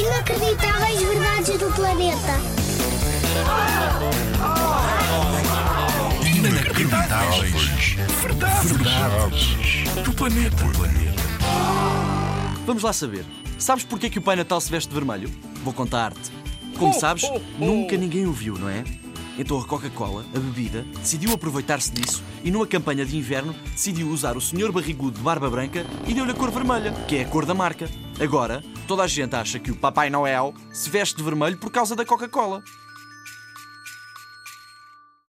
Inacreditáveis verdades do planeta. Inacreditáveis. Verdades. Verdades. Do planeta. Vamos lá saber. Sabes porquê que o Pai Natal se veste de vermelho? Vou contar-te. Como sabes, nunca ninguém o viu, não é? Então a Coca-Cola, a bebida, decidiu aproveitar-se disso e numa campanha de inverno decidiu usar o senhor barrigudo de barba branca e deu-lhe a cor vermelha, que é a cor da marca. Agora, toda a gente acha que o Papai Noel se veste de vermelho por causa da Coca-Cola.